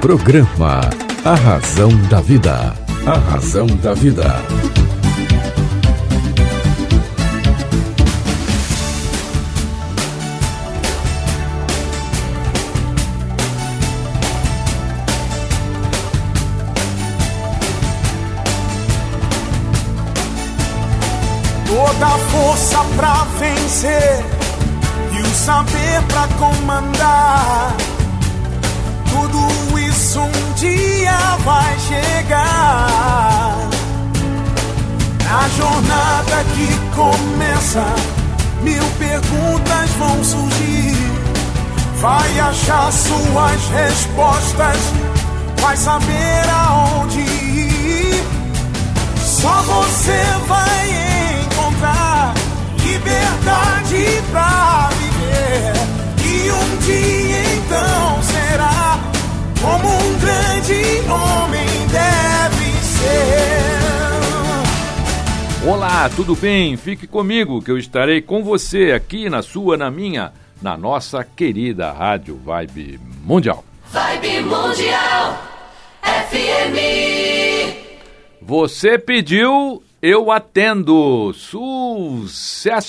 Programa A Razão da Vida. A Razão da Vida. Toda força pra vencer e o saber pra comandar. Tudo isso um dia vai chegar. Na jornada que começa, mil perguntas vão surgir. Vai achar suas respostas, vai saber aonde ir. Só você vai encontrar liberdade pra viver. E um dia então será como um grande homem deve ser. Olá, tudo bem? Fique comigo que eu estarei com você aqui na sua, na minha, na nossa querida Rádio Vibe Mundial. Vibe Mundial FM. Você pediu, eu atendo. Sucesso!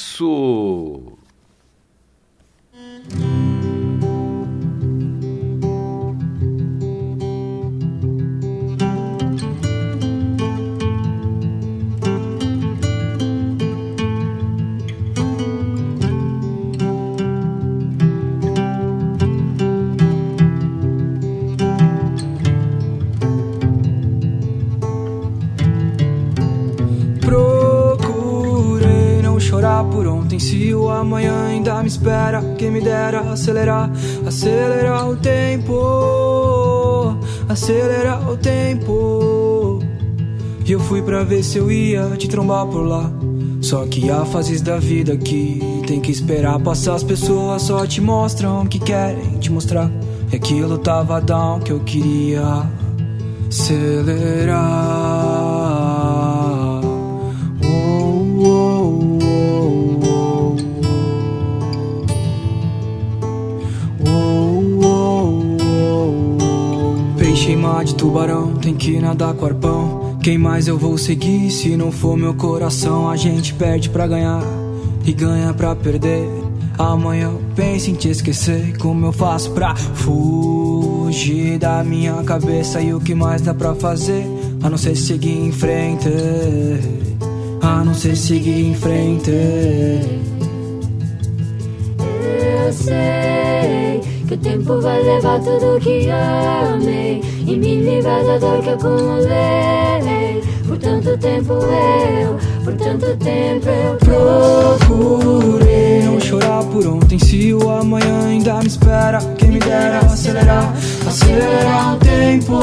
Espera Quem me dera acelerar Acelerar o tempo. Acelerar o tempo. E eu fui pra ver se eu ia te trombar por lá. Só que há fases da vida que Tem que esperar. Passar As pessoas só te mostram o que querem te mostrar. E aquilo tava down que eu queria. Acelerar. De tubarão, tem que nadar com arpão. Quem mais eu vou seguir se não for meu coração? A gente perde pra ganhar e ganha pra perder. Amanhã eu penso em te esquecer. Como eu faço pra fugir da minha cabeça? E o que mais dá pra fazer? A não ser seguir em frente. A não ser seguir em frente. Eu sei que o tempo vai levar tudo que amei. E me livrar da dor que acumulei. Por tanto tempo eu, por tanto tempo eu Procurei. Não chorar por ontem Se o amanhã ainda me espera. Quem me dera acelerar Acelerar o tempo.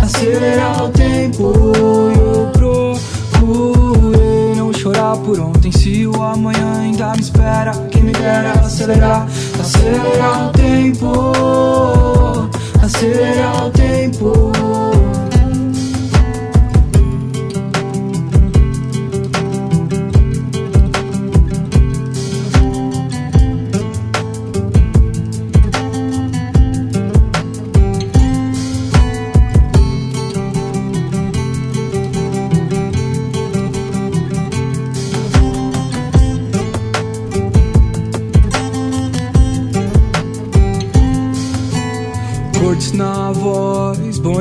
Acelerar o tempo. Eu procurei. Não chorar por ontem Se o amanhã ainda me espera. Quem me dera acelerar Acelerar o tempo. Acelerar o tempo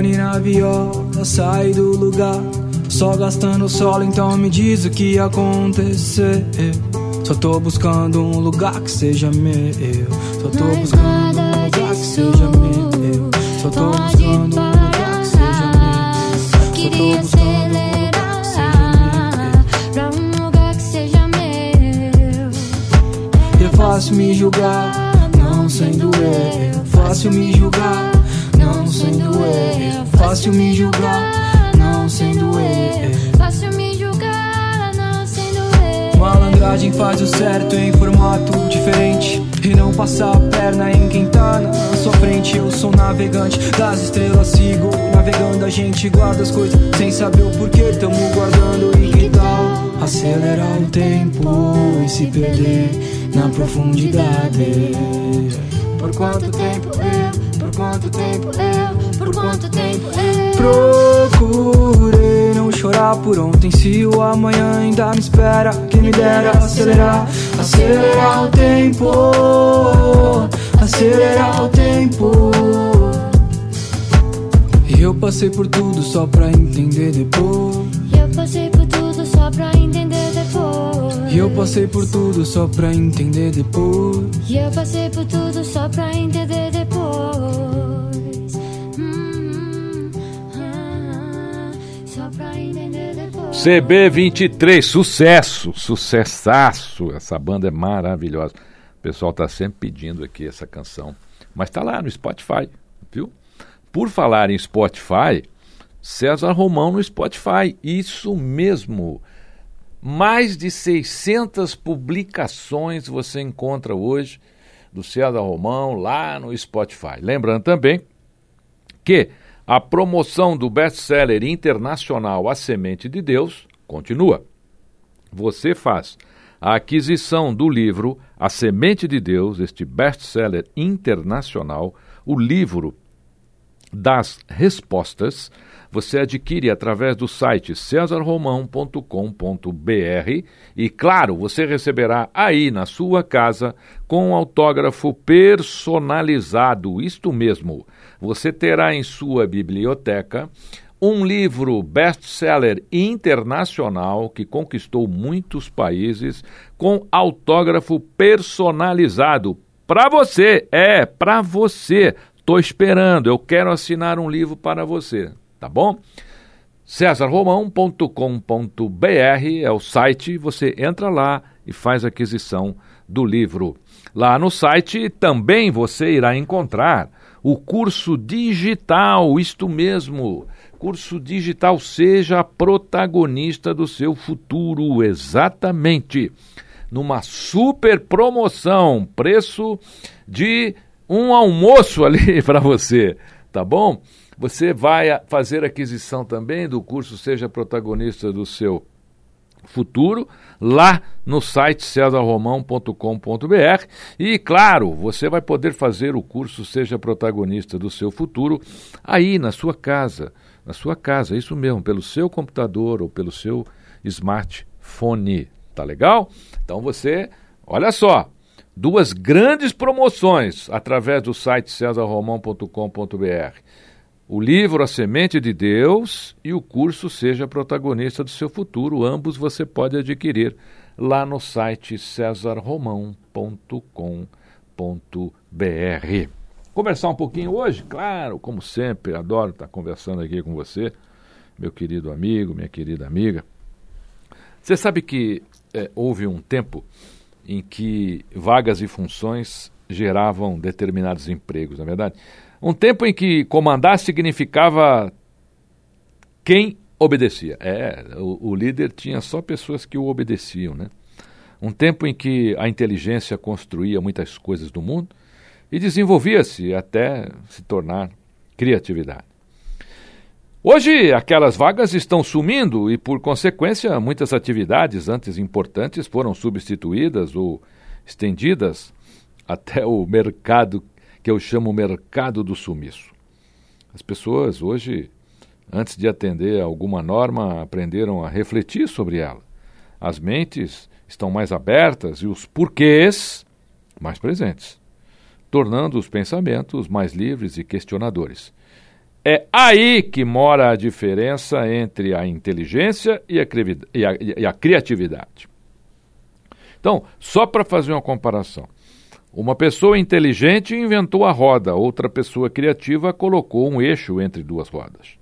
Boni na viola, sai do lugar. Só gastando solo, então me diz o que ia acontecer. Só tô buscando um lugar que seja meu. Só tô Mas buscando um lugar que seja meu. Só tô buscando um lugar que seja parar. meu. Só Só queria um lugar que seja meu. acelerar pra um lugar que seja meu. É fácil me julgar, não sendo eu. Fácil me julgar. Fácil me julgar, não sendo eu. Fácil me julgar, não sendo eu. Malandragem faz o certo em formato diferente. E não passar a perna em quem tá na sua frente. Eu sou navegante das estrelas, sigo navegando. A gente guarda as coisas sem saber o porquê. Tamo guardando e que tal acelerar o tempo e se perder na profundidade? Por quanto tempo eu, quanto tempo eu, por quanto tempo eu Procurei não chorar por ontem Se o amanhã ainda me espera Quem me dera acelerar Acelerar o tempo Acelerar o tempo. E eu passei por tudo só pra entender depois. E eu passei por tudo só pra entender depois. E eu passei por tudo só pra entender depois. E eu passei por tudo só pra entender depois. CB23, sucesso, sucessaço. Essa banda é maravilhosa. O pessoal está sempre pedindo aqui essa canção. Mas está lá no Spotify, viu? Por falar em Spotify, César Romão no Spotify. Isso mesmo. Mais de 600 publicações você encontra hoje do César Romão lá no Spotify. Lembrando também que a promoção do best-seller internacional A Semente de Deus continua. Você faz a aquisição do livro A Semente de Deus, este best-seller internacional, o livro das respostas, você adquire através do site cesarromão.com.br e, claro, você receberá aí na sua casa com um autógrafo personalizado. Isto mesmo, você terá em sua biblioteca um livro best-seller internacional que conquistou muitos países com autógrafo personalizado para você. É, para você. Estou esperando, eu quero assinar um livro para você, tá bom? cesarromão.com.br é o site, você entra lá e faz aquisição do livro. Lá no site também você irá encontrar o curso digital, isto mesmo, curso digital Seja Protagonista do Seu Futuro, exatamente. Numa super promoção, preço de um almoço ali para você, tá bom? Você vai fazer aquisição também do curso Seja Protagonista do Seu Futuro, lá no site cesarromão.com.br. E, claro, você vai poder fazer o curso Seja Protagonista do Seu Futuro aí na sua casa. Na sua casa, isso mesmo, pelo seu computador ou pelo seu smartphone. Tá legal? Então você, olha só, duas grandes promoções através do site cesarromão.com.br. O livro A Semente de Deus e o curso Seja Protagonista do Seu Futuro. Ambos você pode adquirir lá no site cesarromão.com.br. Conversar um pouquinho hoje? Claro, como sempre, adoro estar conversando aqui com você, meu querido amigo, minha querida amiga. Você sabe que é, houve um tempo em que vagas e funções geravam determinados empregos, na é verdade? Um tempo em que comandar significava quem obedecia. É, o, o, líder tinha só pessoas que o obedeciam, né? Um tempo em que a inteligência construía muitas coisas do mundo e desenvolvia-se até se tornar criatividade. Hoje, aquelas vagas estão sumindo e, por consequência, muitas atividades antes importantes foram substituídas ou estendidas até o mercado que eu chamo mercado do sumiço. As pessoas hoje, antes de atender a alguma norma, aprenderam a refletir sobre ela. As mentes estão mais abertas e os porquês mais presentes, tornando os pensamentos mais livres e questionadores. É aí que mora a diferença entre a inteligência e a, e a, e a criatividade. Então, só para fazer uma comparação, uma pessoa inteligente inventou a roda, outra pessoa criativa colocou um eixo entre duas rodas.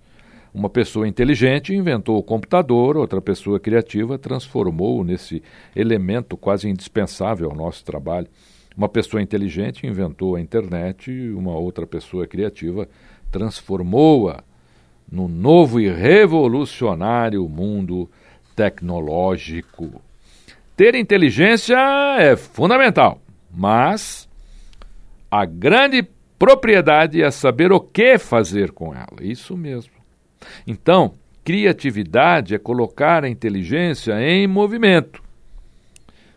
Uma pessoa inteligente inventou o computador, outra pessoa criativa transformou-o nesse elemento quase indispensável ao nosso trabalho. Uma pessoa inteligente inventou a internet uma outra pessoa criativa transformou-a no novo e revolucionário mundo tecnológico. Ter inteligência é fundamental. Mas a grande propriedade é saber o que fazer com ela. Isso mesmo. Então, criatividade é colocar a inteligência em movimento.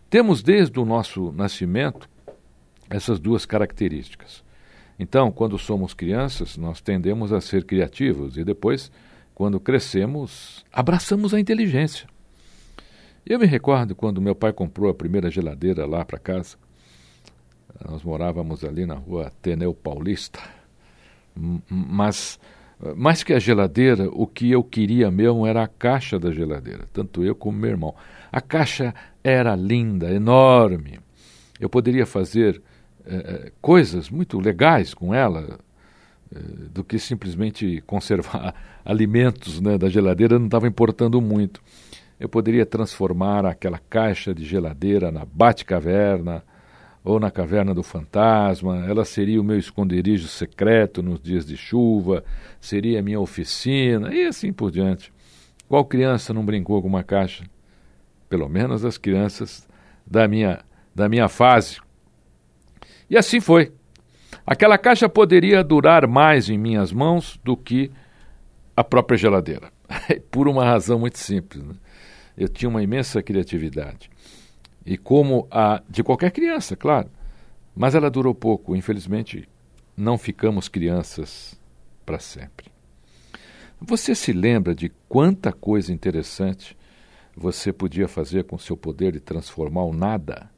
Temos desde o nosso nascimento essas duas características. Então, quando somos crianças, nós tendemos a ser criativos e depois, quando crescemos, abraçamos a inteligência. Eu me recordo quando meu pai comprou a primeira geladeira lá para casa. Nós morávamos ali na rua Teneu Paulista. Mas, mais que a geladeira, o que eu queria mesmo era a caixa da geladeira, tanto eu como meu irmão. A caixa era linda, enorme. Eu poderia fazer é, coisas muito legais com ela, é, do que simplesmente conservar alimentos né, da geladeira, não estava importando muito. Eu poderia transformar aquela caixa de geladeira na Bate-Caverna ou na Caverna do Fantasma. Ela seria o meu esconderijo secreto nos dias de chuva, seria a minha oficina e assim por diante. Qual criança não brincou com uma caixa? Pelo menos as crianças da minha, da minha fase. E assim foi. Aquela caixa poderia durar mais em minhas mãos do que a própria geladeira. Por uma razão muito simples. Né? eu tinha uma imensa criatividade. E como a de qualquer criança, claro. Mas ela durou pouco, infelizmente, não ficamos crianças para sempre. Você se lembra de quanta coisa interessante você podia fazer com seu poder de transformar o nada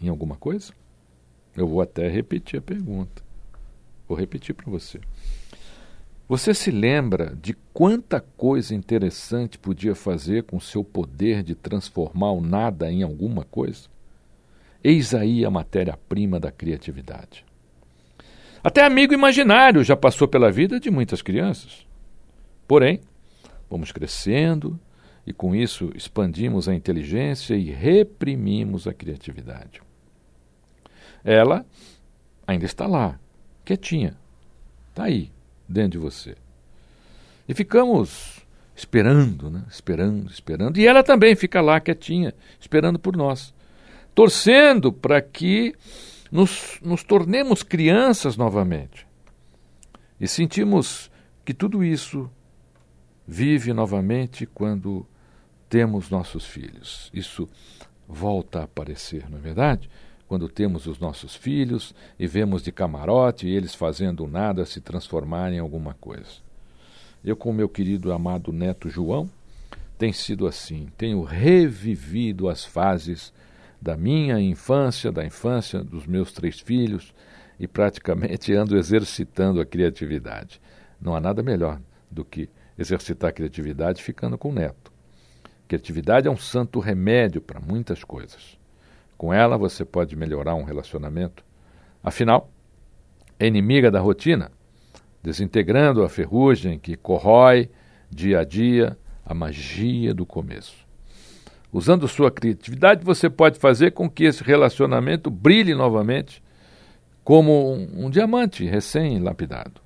em alguma coisa? Eu vou até repetir a pergunta. Vou repetir para você. Você se lembra de quanta coisa interessante podia fazer com seu poder de transformar o nada em alguma coisa? Eis aí a matéria-prima da criatividade. Até amigo imaginário já passou pela vida de muitas crianças. Porém, vamos crescendo e com isso expandimos a inteligência e reprimimos a criatividade. Ela ainda está lá, quietinha, está aí, dentro de você. E ficamos esperando, né? esperando, esperando. E ela também fica lá quietinha, esperando por nós, torcendo para que nos, nos tornemos crianças novamente. E sentimos que tudo isso vive novamente quando temos nossos filhos. Isso volta a aparecer, não é verdade? Quando temos os nossos filhos e vemos de camarote eles fazendo nada se transformarem em alguma coisa. Eu, com meu querido amado neto João, tem sido assim. Tenho revivido as fases da minha infância, da infância dos meus três filhos e praticamente ando exercitando a criatividade. Não há nada melhor do que exercitar a criatividade ficando com o neto. Criatividade é um santo remédio para muitas coisas. Com ela você pode melhorar um relacionamento. Afinal, é inimiga da rotina, desintegrando a ferrugem que corrói dia a dia a magia do começo. Usando sua criatividade, você pode fazer com que esse relacionamento brilhe novamente como um, um diamante recém-lapidado.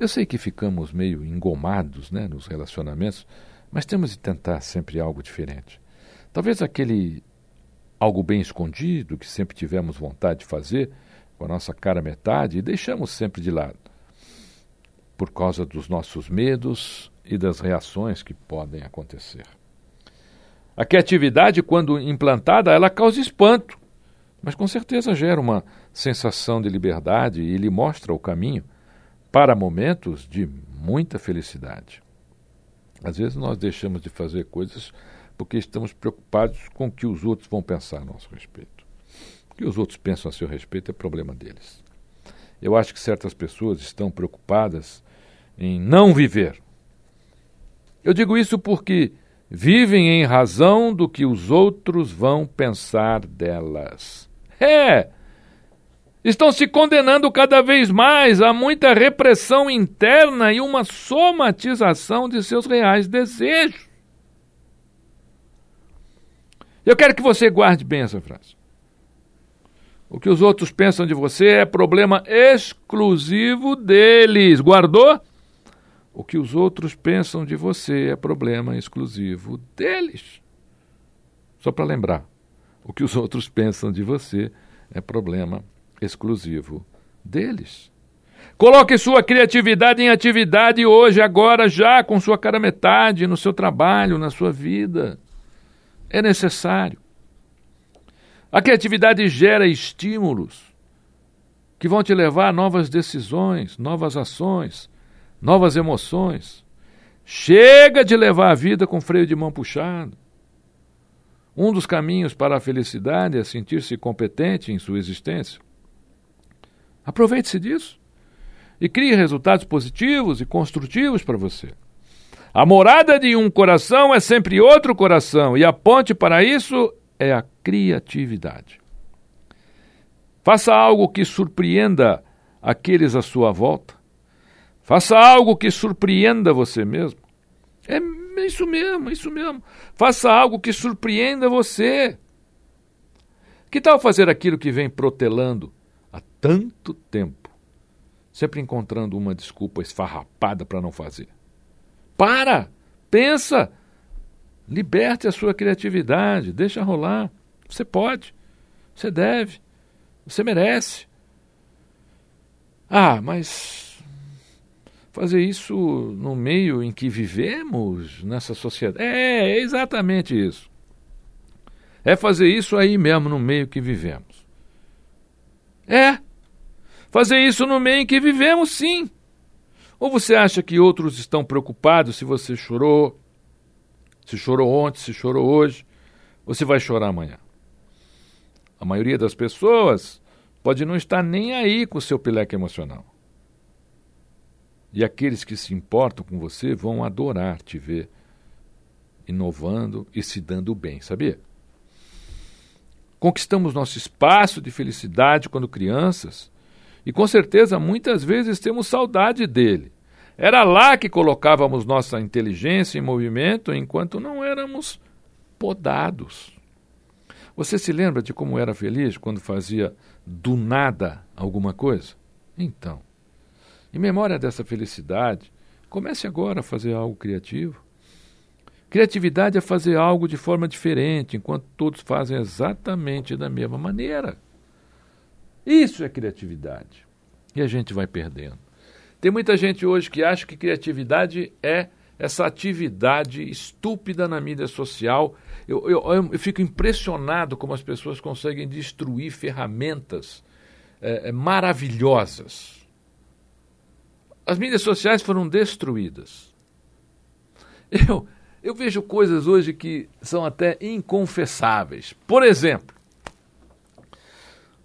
Eu sei que ficamos meio engomados né, nos relacionamentos, mas temos de tentar sempre algo diferente. Talvez aquele algo bem escondido que sempre tivemos vontade de fazer com a nossa cara metade e deixamos sempre de lado, por causa dos nossos medos e das reações que podem acontecer. A criatividade, quando implantada, ela causa espanto, mas com certeza gera uma sensação de liberdade e lhe mostra o caminho para momentos de muita felicidade. Às vezes nós deixamos de fazer coisas porque estamos preocupados com o que os outros vão pensar a nosso respeito. O que os outros pensam a seu respeito é problema deles. Eu acho que certas pessoas estão preocupadas em não viver. Eu digo isso porque vivem em razão do que os outros vão pensar delas. É! Estão se condenando cada vez mais a muita repressão interna e uma somatização de seus reais desejos. Eu quero que você guarde bem essa frase. O que os outros pensam de você é problema exclusivo deles. Guardou? O que os outros pensam de você é problema exclusivo deles. Só para lembrar, o que os outros pensam de você é problema exclusivo deles. Coloque sua criatividade em atividade hoje, agora, já, com sua cara metade, no seu trabalho, na sua vida é necessário. A criatividade gera estímulos que vão te levar a novas decisões, novas ações, novas emoções. Chega de levar a vida com freio de mão puxado. Um dos caminhos para a felicidade é sentir-se competente em sua existência. Aproveite-se disso e crie resultados positivos e construtivos para você. A morada de um coração é sempre outro coração, e a ponte para isso é a criatividade. Faça algo que surpreenda aqueles à sua volta. Faça algo que surpreenda você mesmo. É isso mesmo, isso mesmo. Faça algo que surpreenda você. Que tal fazer aquilo que vem protelando há tanto tempo, sempre encontrando uma desculpa esfarrapada para não fazer? Para! Pensa! Liberte a sua criatividade, deixa rolar. Você pode, você deve, você merece. Ah, mas fazer isso no meio em que vivemos, nessa sociedade. É, é exatamente isso. É fazer isso aí mesmo no meio que vivemos. É. Fazer isso no meio em que vivemos, sim. Ou você acha que outros estão preocupados se você chorou, se chorou ontem, se chorou hoje, você vai chorar amanhã? A maioria das pessoas pode não estar nem aí com o seu pileque emocional. E aqueles que se importam com você vão adorar te ver inovando e se dando bem, sabia? Conquistamos nosso espaço de felicidade quando crianças e com certeza muitas vezes temos saudade dele. Era lá que colocávamos nossa inteligência em movimento enquanto não éramos podados. Você se lembra de como era feliz quando fazia do nada alguma coisa? Então, em memória dessa felicidade, comece agora a fazer algo criativo. Criatividade é fazer algo de forma diferente, enquanto todos fazem exatamente da mesma maneira. Isso é criatividade. E a gente vai perdendo. Tem muita gente hoje que acha que criatividade é essa atividade estúpida na mídia social. Eu, eu, eu fico impressionado como as pessoas conseguem destruir ferramentas é, é, maravilhosas. As mídias sociais foram destruídas. Eu, eu vejo coisas hoje que são até inconfessáveis. Por exemplo,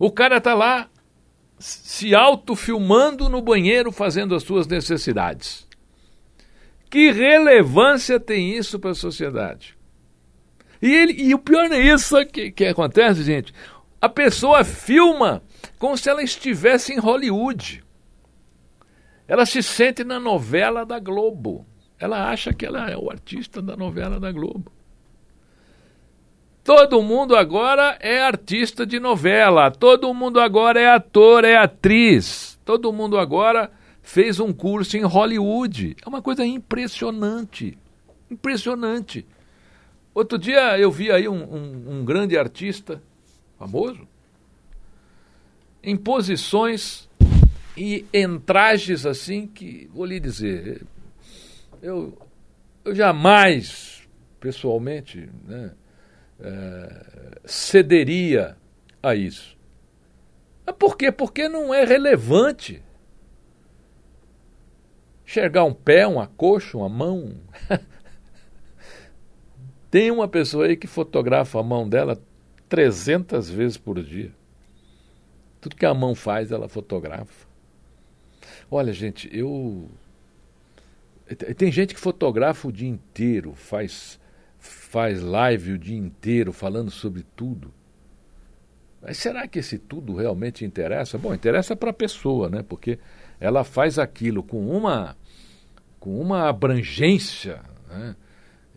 o cara está lá se autofilmando no banheiro fazendo as suas necessidades. Que relevância tem isso para a sociedade? E, ele, e o pior é isso que, que acontece, gente. A pessoa filma como se ela estivesse em Hollywood. Ela se sente na novela da Globo. Ela acha que ela é o artista da novela da Globo. Todo mundo agora é artista de novela, todo mundo agora é ator, é atriz, todo mundo agora fez um curso em Hollywood. É uma coisa impressionante. Impressionante. Outro dia eu vi aí um, um, um grande artista, famoso, em posições e em trajes assim que, vou lhe dizer, eu, eu jamais, pessoalmente, né, é, cederia a isso. Por quê? Porque não é relevante. Enxergar um pé, uma coxa, uma mão. Tem uma pessoa aí que fotografa a mão dela 300 vezes por dia. Tudo que a mão faz, ela fotografa. Olha, gente, eu. Tem gente que fotografa o dia inteiro, faz faz live o dia inteiro falando sobre tudo. Mas será que esse tudo realmente interessa? Bom, interessa para a pessoa, né? Porque ela faz aquilo com uma com uma abrangência né?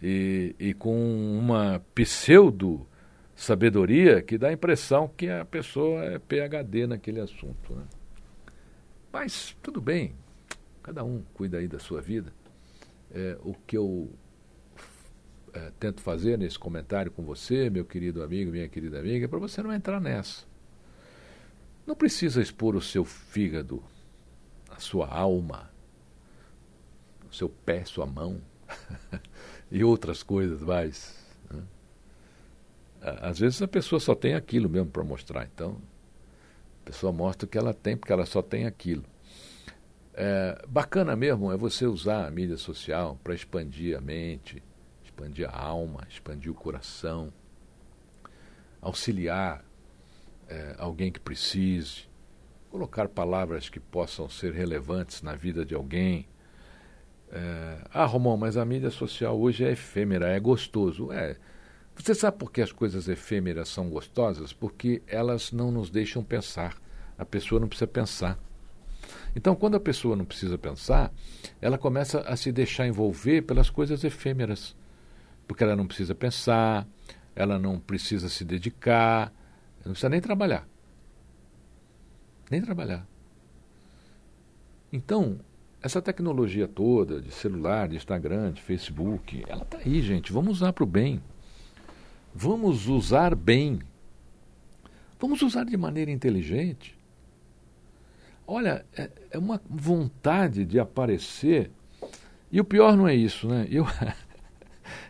e, e com uma pseudo sabedoria que dá a impressão que a pessoa é PhD naquele assunto. Né? Mas tudo bem, cada um cuida aí da sua vida. É, o que eu é, tento fazer nesse comentário com você, meu querido amigo, minha querida amiga, é para você não entrar nessa. Não precisa expor o seu fígado, a sua alma, o seu pé, sua mão e outras coisas mais. Né? Às vezes a pessoa só tem aquilo mesmo para mostrar, então A pessoa mostra o que ela tem, porque ela só tem aquilo. É, bacana mesmo é você usar a mídia social para expandir a mente, expandir a alma, expandir o coração, auxiliar é, alguém que precise, colocar palavras que possam ser relevantes na vida de alguém. É, ah, Romão, mas a mídia social hoje é efêmera, é gostoso. É. Você sabe por que as coisas efêmeras são gostosas? Porque elas não nos deixam pensar. A pessoa não precisa pensar. Então, quando a pessoa não precisa pensar, ela começa a se deixar envolver pelas coisas efêmeras. Porque ela não precisa pensar, ela não precisa se dedicar, não precisa nem trabalhar. Nem trabalhar. Então, essa tecnologia toda de celular, de Instagram, de Facebook, ela está aí, gente. Vamos usar para o bem. Vamos usar bem. Vamos usar de maneira inteligente. Olha, é, é uma vontade de aparecer. E o pior não é isso, né? Eu,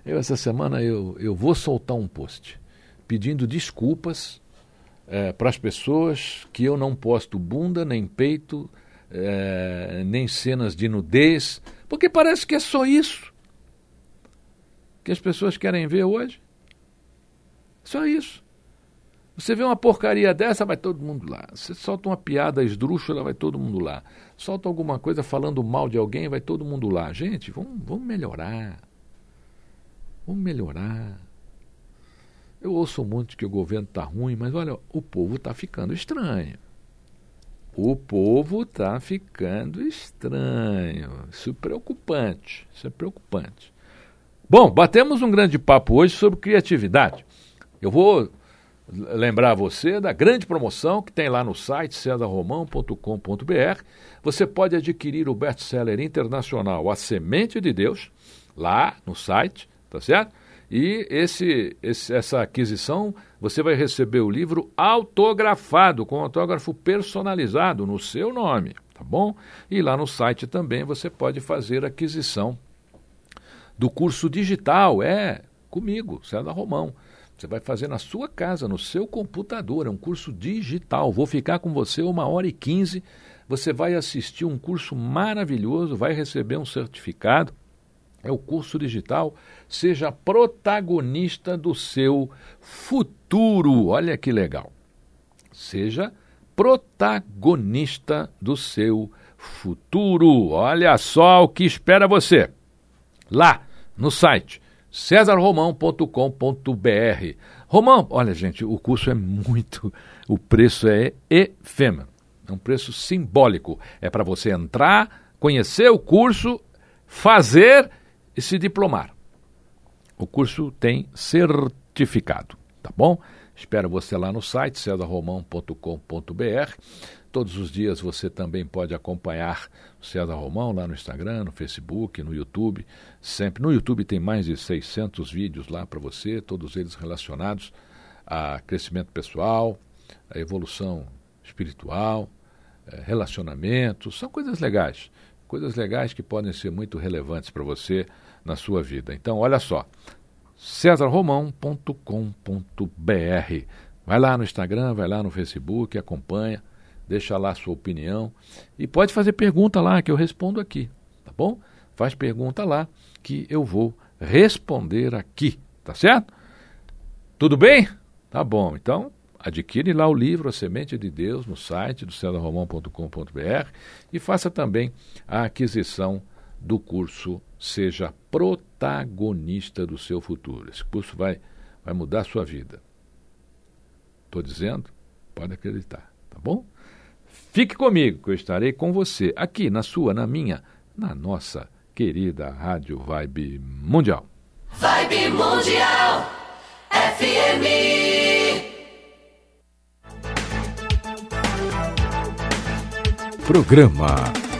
eu essa semana eu, eu vou soltar um post pedindo desculpas é, para as pessoas que eu não posto bunda, nem peito, é, nem cenas de nudez, porque parece que é só isso que as pessoas querem ver hoje. Só isso. Você vê uma porcaria dessa, vai todo mundo lá. Você solta uma piada esdrúxula, vai todo mundo lá. Solta alguma coisa falando mal de alguém, vai todo mundo lá. Gente, vamos, vamos melhorar. Vamos melhorar. Eu ouço muito que o governo está ruim, mas olha, o povo está ficando estranho. O povo está ficando estranho. Isso é preocupante. Isso é preocupante. Bom, batemos um grande papo hoje sobre criatividade. Eu vou lembrar você da grande promoção que tem lá no site cesarromão.com.br. Você pode adquirir o best-seller internacional A Semente de Deus, lá no site, tá certo? E esse, esse, essa aquisição, você vai receber o livro autografado, com autógrafo personalizado no seu nome, tá bom? E lá no site também você pode fazer aquisição do curso digital, é comigo, César Romão. Você vai fazer na sua casa, no seu computador, é um curso digital. Vou ficar com você uma hora e quinze. Você vai assistir um curso maravilhoso, vai receber um certificado é o curso digital. Seja protagonista do seu futuro. Olha que legal. Seja protagonista do seu futuro. Olha só o que espera você. Lá no site cesarromão.com.br. Romão, olha gente, o curso é muito, o preço é efêmero. É um preço simbólico. É para você entrar, conhecer o curso, fazer e se diplomar. O curso tem certificado, tá bom? Espero você lá no site cesarromão.com.br. Todos os dias você também pode acompanhar o César Romão lá no Instagram, no Facebook, no YouTube. Sempre no YouTube tem mais de 600 vídeos lá para você, todos eles relacionados a crescimento pessoal, a evolução espiritual, eh, relacionamentos, são coisas legais coisas legais que podem ser muito relevantes para você na sua vida. Então, olha só, cesarromão.com.br. Vai lá no Instagram, vai lá no Facebook, acompanha, deixa lá a sua opinião e pode fazer pergunta lá que eu respondo aqui, tá bom? Faz pergunta lá que eu vou responder aqui, tá certo? Tudo bem? Tá bom. Então, Adquire lá o livro A Semente de Deus no site do cedarromão.com.br e faça também a aquisição do curso Seja Protagonista do Seu Futuro. Esse curso vai, vai mudar a sua vida. Estou dizendo? Pode acreditar, tá bom? Fique comigo, que eu estarei com você aqui na sua, na minha, na nossa querida Rádio Vibe Mundial. Vibe Mundial FM. Programa